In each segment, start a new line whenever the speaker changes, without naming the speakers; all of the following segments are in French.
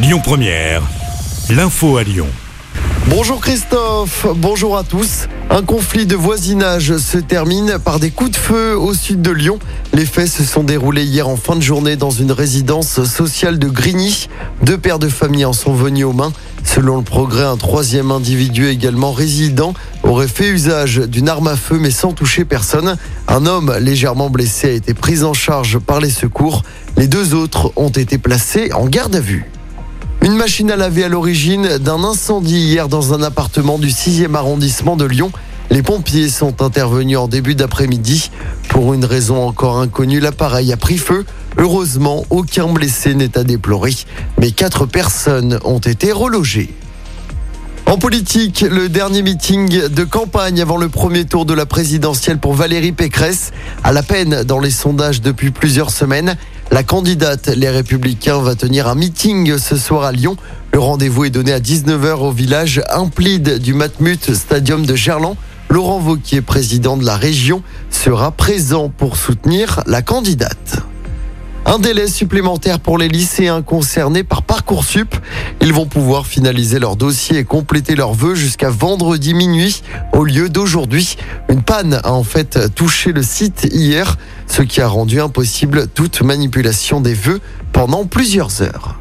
Lyon Première, l'info à Lyon.
Bonjour Christophe, bonjour à tous. Un conflit de voisinage se termine par des coups de feu au sud de Lyon. Les faits se sont déroulés hier en fin de journée dans une résidence sociale de Grigny. Deux pères de famille en sont venus aux mains. Selon le progrès, un troisième individu également résident aurait fait usage d'une arme à feu mais sans toucher personne. Un homme légèrement blessé a été pris en charge par les secours. Les deux autres ont été placés en garde à vue. Une machine à laver à l'origine d'un incendie hier dans un appartement du 6e arrondissement de Lyon. Les pompiers sont intervenus en début d'après-midi. Pour une raison encore inconnue, l'appareil a pris feu. Heureusement, aucun blessé n'est à déplorer, mais quatre personnes ont été relogées. En politique, le dernier meeting de campagne avant le premier tour de la présidentielle pour Valérie Pécresse, à la peine dans les sondages depuis plusieurs semaines. La candidate Les Républicains va tenir un meeting ce soir à Lyon. Le rendez-vous est donné à 19h au village Implide du Matmut Stadium de Gerland. Laurent Vauquier, président de la région, sera présent pour soutenir la candidate. Un délai supplémentaire pour les lycéens concernés par Parcoursup. Ils vont pouvoir finaliser leur dossier et compléter leurs vœux jusqu'à vendredi minuit au lieu d'aujourd'hui. Une panne a en fait touché le site hier, ce qui a rendu impossible toute manipulation des vœux pendant plusieurs heures.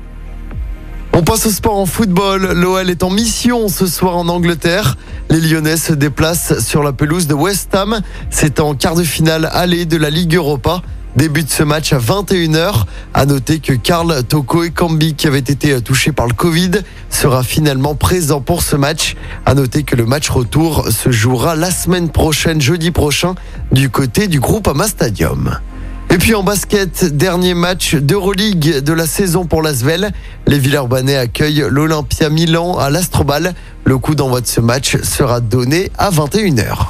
On passe au sport en football. L'OL est en mission ce soir en Angleterre. Les Lyonnais se déplacent sur la pelouse de West Ham. C'est en quart de finale aller de la Ligue Europa. Début de ce match à 21h. À noter que Karl Toko et qui avaient été touchés par le Covid, sera finalement présent pour ce match. À noter que le match retour se jouera la semaine prochaine, jeudi prochain, du côté du groupe Ama Stadium. Et puis en basket, dernier match d'Euroleague de la saison pour l'Asvel. Les Villeurbanais accueillent l'Olympia Milan à l'Astrobal. Le coup d'envoi de ce match sera donné à 21h.